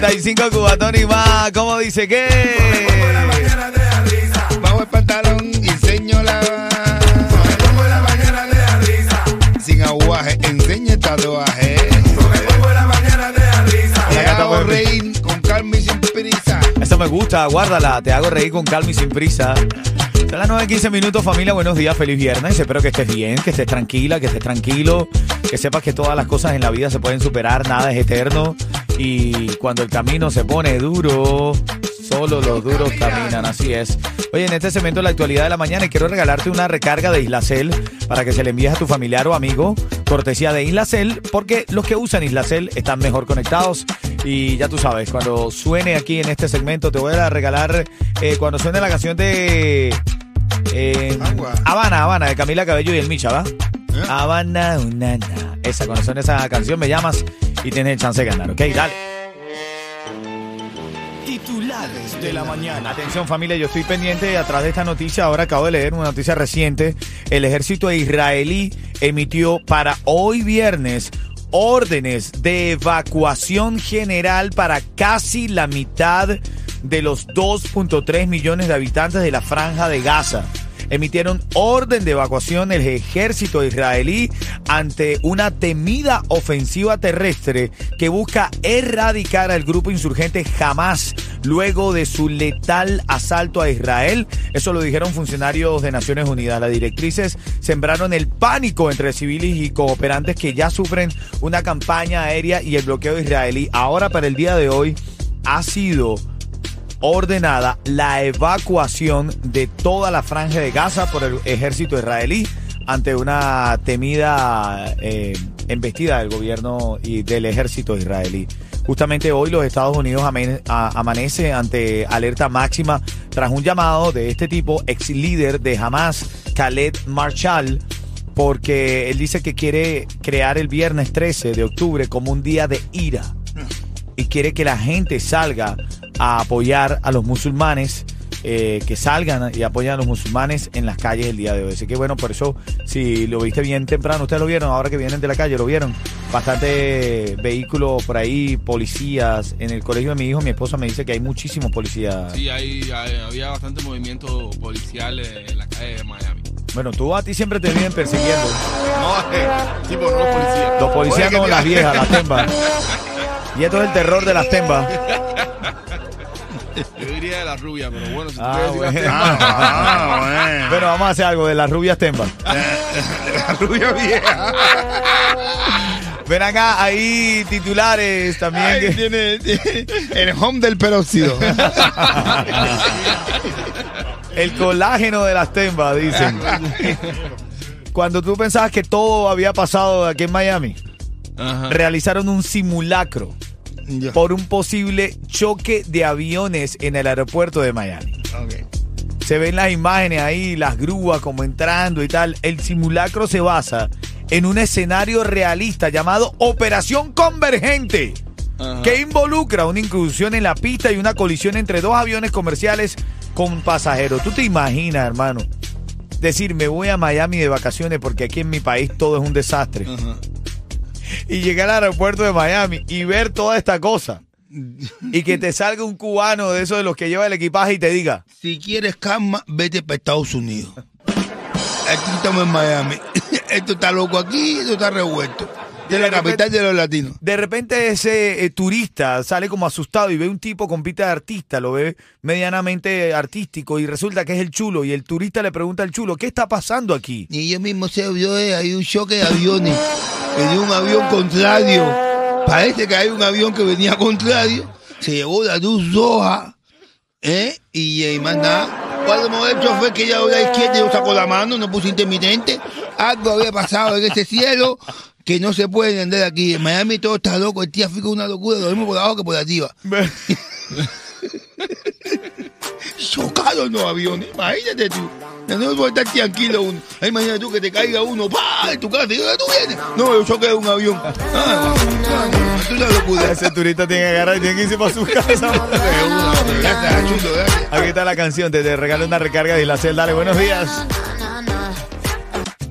1.45 cubatón y más. ¿Cómo dice qué? Bajo el pantalón y enseño la. Pongo la mañana de risa. Sin aguaje, enseña el tatuaje. Te hago reír con calma y sin prisa. Esa me gusta, guárdala. Te hago reír con calma y sin prisa. Son las 9, 15 minutos, familia. Buenos días, feliz viernes. Espero que estés bien, que estés tranquila, que estés tranquilo. Que sepas que todas las cosas en la vida se pueden superar, nada es eterno. Y cuando el camino se pone duro, solo los duros caminan, así es. Oye, en este segmento de la actualidad de la mañana quiero regalarte una recarga de Islacel para que se le envíes a tu familiar o amigo, cortesía de Islacel, porque los que usan Islacel están mejor conectados. Y ya tú sabes, cuando suene aquí en este segmento, te voy a regalar, eh, cuando suene la canción de eh. Habana, Habana, de Camila Cabello y el Micha, ¿va? ¿Eh? Habana, una, na. Esa, cuando suene esa canción, me llamas y tienes el chance de ganar, ¿ok? Dale. Titulares de la mañana. Atención familia, yo estoy pendiente atrás de esta noticia. Ahora acabo de leer una noticia reciente. El ejército israelí emitió para hoy viernes órdenes de evacuación general para casi la mitad de los 2.3 millones de habitantes de la franja de Gaza emitieron orden de evacuación el ejército israelí ante una temida ofensiva terrestre que busca erradicar al grupo insurgente Hamas luego de su letal asalto a Israel. Eso lo dijeron funcionarios de Naciones Unidas. Las directrices sembraron el pánico entre civiles y cooperantes que ya sufren una campaña aérea y el bloqueo israelí. Ahora para el día de hoy ha sido ordenada la evacuación de toda la franja de Gaza por el ejército israelí ante una temida eh, embestida del gobierno y del ejército israelí. Justamente hoy los Estados Unidos amanece ante alerta máxima tras un llamado de este tipo, ex líder de Hamas, Khaled Marshall, porque él dice que quiere crear el viernes 13 de octubre como un día de ira y quiere que la gente salga a apoyar a los musulmanes, eh, que salgan y apoyen a los musulmanes en las calles el día de hoy. Así que bueno, por eso, si lo viste bien temprano, ustedes lo vieron, ahora que vienen de la calle, lo vieron. Bastante vehículos por ahí, policías. En el colegio de mi hijo, mi esposa me dice que hay muchísimos policías. Sí, hay, hay- había bastante movimiento policial en la calle de Miami. Bueno, tú a ti siempre te vienen persiguiendo. No, eh, por los policías. Los policías no, las viejas, las tembas. Y esto es el terror de las tembas. Yo diría de la rubia, pero bueno, si tú Ah, quieres decir bueno. las Ah, Bueno, vamos a hacer algo de las rubias tembas. bueno. La rubia vieja. Ven acá, ahí titulares también. Ay, que- tiene, tiene el home del peróxido. El colágeno de las tembas, dicen. Cuando tú pensabas que todo había pasado aquí en Miami, Ajá. realizaron un simulacro Por un posible choque de aviones en el aeropuerto de Miami. Se ven las imágenes ahí, las grúas como entrando y tal. El simulacro se basa en un escenario realista llamado Operación Convergente, que involucra una incursión en la pista y una colisión entre dos aviones comerciales con pasajeros. ¿Tú te imaginas, hermano? Decir, me voy a Miami de vacaciones porque aquí en mi país todo es un desastre. Ajá. Y llegar al aeropuerto de Miami y ver toda esta cosa. Y que te salga un cubano de esos de los que lleva el equipaje y te diga, Si quieres calma, vete para Estados Unidos. Aquí estamos en Miami. esto está loco aquí, esto está revuelto. De la repente- capital de los latinos. De repente ese eh, turista sale como asustado y ve un tipo con pinta de artista, lo ve medianamente artístico y resulta que es el chulo y el turista le pregunta al chulo, ¿qué está pasando aquí? Y yo mismo se vio, eh, hay un choque de aviones. Venía un avión contrario. Parece que hay un avión que venía contrario. Se llevó la luz roja. ¿Eh? Y, eh, más nada. Cuando me el chofer que ya a la izquierda yo sacó la mano, no puso intermitente. Algo había pasado en ese cielo que no se puede entender aquí. En Miami todo está loco. El tráfico es una locura. Lo mismo por abajo que por arriba. Chocaron los aviones. Imagínate tú. No puede estar tranquilo uno. Imagínate tú que te caiga uno, ¡pa! en tu casa. ¿Y dónde tú vienes? No, yo choqué un avión. Ah, es una locura. Ese turista tiene que agarrar y tiene que irse para su casa. Aquí está la canción, te, te regalo una recarga de Islacel. Dale, buenos días.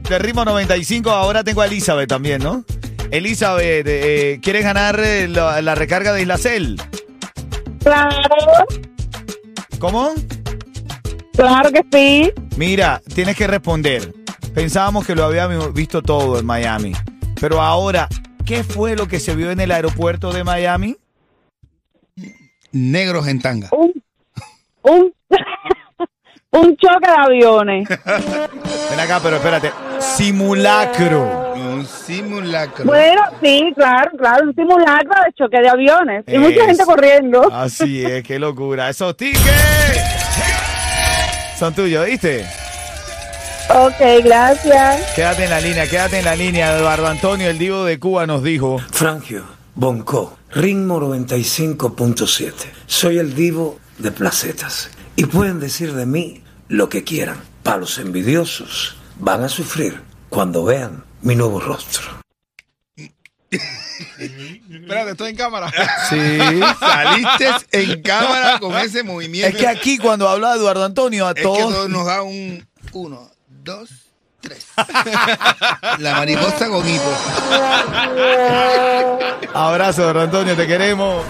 De ritmo 95, ahora tengo a Elizabeth también, ¿no? Elizabeth, eh, ¿quieres ganar eh, la, la recarga de Islacel? Claro, ¿Cómo? claro que sí. Mira, tienes que responder. Pensábamos que lo habíamos visto todo en Miami. Pero ahora, ¿qué fue lo que se vio en el aeropuerto de Miami? Negros en tanga. Un, un, un choque de aviones. Ven acá, pero espérate. Simulacro. Un simulacro. Bueno, sí, claro, claro, un simulacro de choque de aviones. Y mucha Eso. gente corriendo. Así es, qué locura. Esos tickets son tuyos, ¿viste? Ok, gracias. Quédate en la línea, quédate en la línea. Eduardo Antonio, el divo de Cuba, nos dijo. Frangio, Bonco, ritmo 95.7. Soy el divo de placetas. Y pueden decir de mí lo que quieran. Para los envidiosos, van a sufrir cuando vean mi nuevo rostro. Espérate, estoy en cámara. Sí. Saliste en cámara con ese movimiento. Es que aquí cuando habla Eduardo Antonio, a Es que todos... todo nos da un uno, dos, tres. La mariposa con hipo. Abrazo, Eduardo Antonio, te queremos.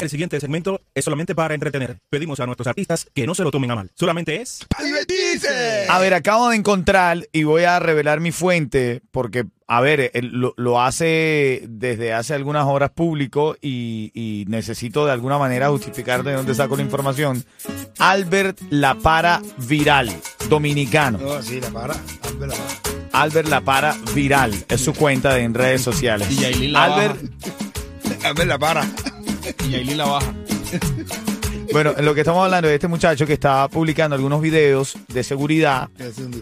El siguiente segmento es solamente para entretener. Pedimos a nuestros artistas que no se lo tomen a mal. Solamente es ¡Divertirse! A ver, acabo de encontrar y voy a revelar mi fuente porque, a ver, él lo, lo hace desde hace algunas horas público y, y necesito de alguna manera justificar de dónde saco la información. Albert La Para Viral, dominicano. No, sí, la para. Hazme la para. Albert La Para Viral es su cuenta en redes sociales. Y Albert, Hazme la para. Y Yailin la baja. bueno, en lo que estamos hablando de este muchacho que está publicando algunos videos de seguridad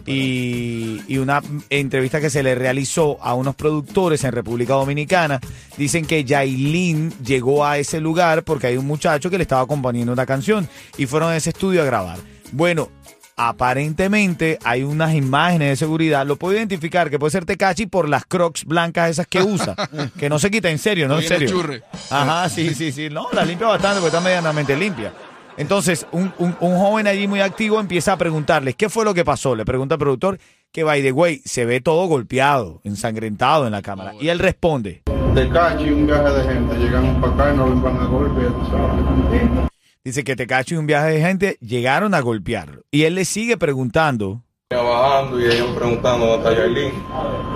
y, y una entrevista que se le realizó a unos productores en República Dominicana. Dicen que Yailin llegó a ese lugar porque hay un muchacho que le estaba componiendo una canción y fueron a ese estudio a grabar. Bueno, aparentemente hay unas imágenes de seguridad. Lo puedo identificar que puede ser Tecachi por las crocs blancas esas que usa. que no se quita en serio, ¿no? En serio. churre. Ajá, sí, sí, sí. No, la limpia bastante porque está medianamente limpia. Entonces, un, un- un joven allí muy activo empieza a preguntarles qué fue lo que pasó. Le pregunta al productor que, by the way, se ve todo golpeado, ensangrentado en la cámara. Y él responde. de cacho y un viaje de gente. Llegamos para acá y nos van a golpe, ya tú sabes. Dice que Tecacho y un viaje de gente llegaron a golpearlo. Y él le sigue preguntando. Bajando y ellos preguntando dónde está Yailin.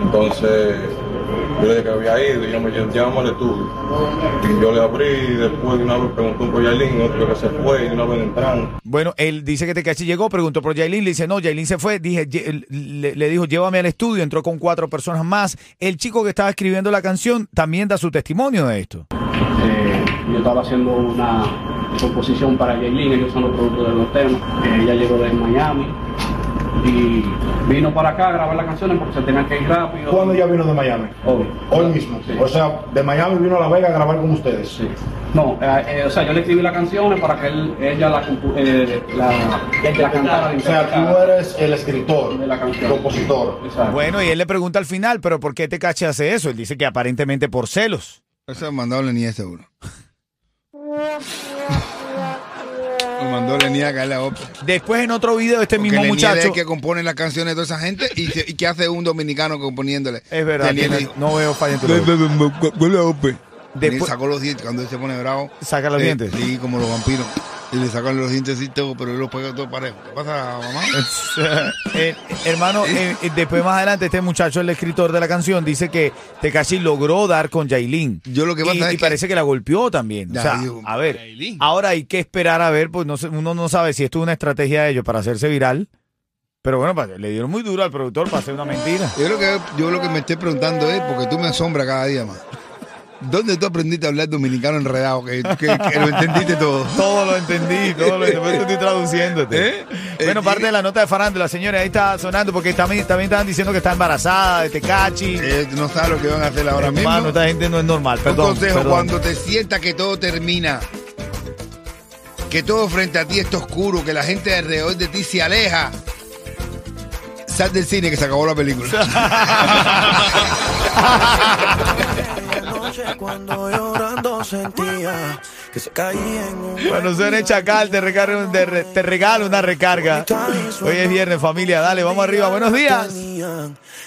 Entonces, yo le dije que había ido y ellos me al estudio. Y yo le abrí y después de una vez preguntó por Yailin, otro que se fue y de una vez entraron. Bueno, él dice que Tecachi llegó, preguntó por Yailin, le dice, no, Yailin se fue, dije, "Ye- le, le dijo, llévame al estudio, entró con cuatro personas más. El chico que estaba escribiendo la canción también da su testimonio de esto. Eh, yo estaba haciendo una composición para Jaylin, ellos son los productores de los temas. Ella llegó de Miami y vino para acá a grabar las canciones porque se tenían que ir rápido. ¿Cuándo ya vino de Miami? Hoy. Hoy mismo. Sí. O sea, de Miami vino a La Vega a grabar con ustedes. Sí. No, eh, eh, o sea, yo le escribí las canciones para que él, ella la, eh, la, la cantara. O sea, tú eres el escritor, De la canción. compositor. Exacto. Bueno, y él le pregunta al final, pero ¿por qué Tecachi hace eso? Él dice que aparentemente por celos. Eso es mandó ni es seguro. Lo mandó Lenny a caerle a Oprah. Después en otro video este Porque mismo es muchacho... el que compone las canciones de toda esa gente y, y que hace un dominicano componiéndole. Es verdad, no veo falla en tu "Ve, labio. ve, ve, ve, Huele a Oprah. Después- sacó los dientes cuando él se pone bravo. Saca los Eh, dientes. Sí, como los vampiros. Y le sacan los dientes y todo, pero él los pega todo parejo. ¿Qué pasa, mamá? Eh, hermano, eh, después más adelante este muchacho, el escritor de la canción, dice que Tekashi logró dar con Yailin. Yo lo que pasa y, es y que- parece que la golpeó también. Ya, o sea, digo, a ver, Yailin. ahora hay que esperar a ver, pues no sé, uno no sabe si esto es una estrategia de ellos para hacerse viral. Pero bueno, le dieron muy duro al productor para hacer una mentira. Yo lo que, yo lo que me estoy preguntando es, porque tú me asombras cada día más. ¿Dónde tú aprendiste a hablar dominicano enredado? Que, que- que lo entendiste todo. Todo lo entendí, todo lo entendí, estoy traduciéndote. ¿Eh? Bueno, Eh, parte de la nota de farándula, señores, ahí está sonando porque también, también estaban diciendo que está embarazada de Tecachi. Eh, no sabes lo que van a hacer ahora mismo. Hermano, esta gente no es normal, Un perdón. consejo, perdón. cuando te sientas que todo termina, que todo frente a ti está oscuro, que la gente alrededor de ti se aleja, sal del cine que se acabó la película. Cuando llorando sentía que se caía en un Cuando suene Chacal, te, recarga un- te, re- te regalo una recarga. Hoy es viernes, familia. Dale, vamos arriba. Buenos días.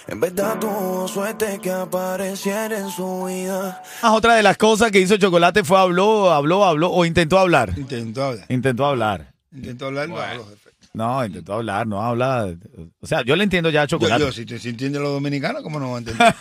En verdad tuvo suerte que apareciera en su vida. Ah, otra de las cosas que hizo Chocolate fue habló, habló, habló o intentó hablar. Intentó hablar. Intentó hablar. Intentó hablar. no habló, jefe. No, intentó hablar, no habla. O sea, yo le entiendo ya a Chocolate. yo, si te si entiende los dominicanos, ¿cómo no va a entender?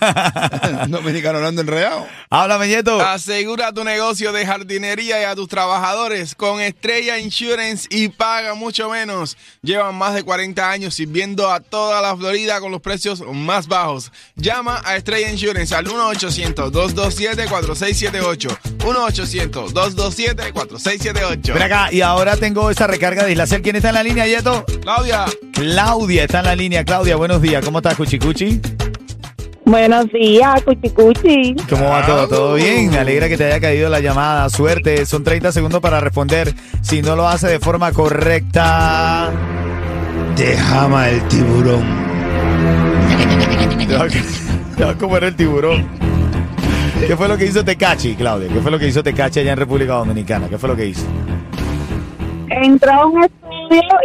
Dominicano hablando enredado. Háblame, Nieto. Asegura tu negocio de jardinería y a tus trabajadores con Estrella Insurance y paga mucho menos. Llevan más de 40 años sirviendo a toda la Florida con los precios más bajos. Llama a Estrella Insurance al 1-800-227-4678. 1-800-227-4678. Ven acá, y ahora tengo esa recarga de Islacel. ¿Quién está en la línea, Claudia, Claudia está en la línea. Claudia, buenos días. ¿Cómo estás, Cuchicuchi? Buenos días, cuchicuchi. ¿Cómo va todo? ¿Todo bien? Me alegra que te haya caído la llamada. Suerte. Son 30 segundos para responder. Si no lo hace de forma correcta. Te jama el tiburón. Te va a, comer el tiburón. ¿Qué fue lo que hizo Tecachi, Claudia? ¿Qué fue lo que hizo Tecachi allá en República Dominicana? ¿Qué fue lo que hizo? Entró a un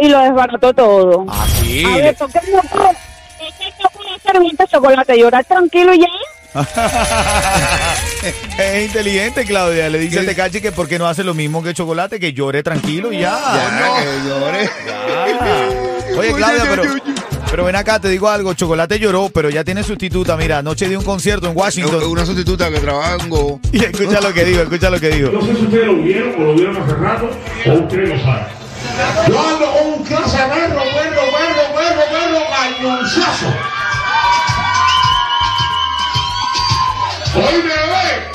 y lo desbarató todo. Ah, sí. A ver, ¿por qué no puedo- por qué no puedo hacer 20 chocolate? Llorar tranquilo y ya. Es inteligente, Claudia. Le dice a Tecachi que por qué no hace lo mismo que Chocolate, que llore tranquilo y ya. Ya, que llore. Ya. Oye, Claudia, pero, pero ven acá, te digo algo. Chocolate lloró, pero ya tiene sustituta. Mira, anoche dio un concierto en Washington. Una sustituta que trabaja en Go. Y escucha lo que digo, escucha lo que digo. No sé si ustedes lo vieron o lo vieron hace rato o ustedes lo saben. Yo ando con un clase berro, berro, berro, berro, berro, cañonzazo. Oíme, ve.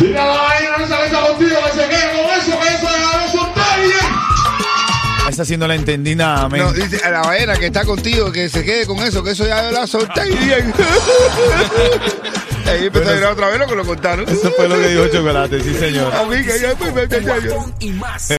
Dile a la vaina que está contigo que se quede con eso, que eso ya lo solté bien. Esa sí no la entendí nada, men. No, dice a la ballena que está contigo, que se quede con eso, que eso ya la solté y bien. Ahí empezó a llorar otra vez lo que lo contaron. Eso fue lo que dijo Chocolate, sí, señor. A mí que ya, pues, me- me- me- Y más.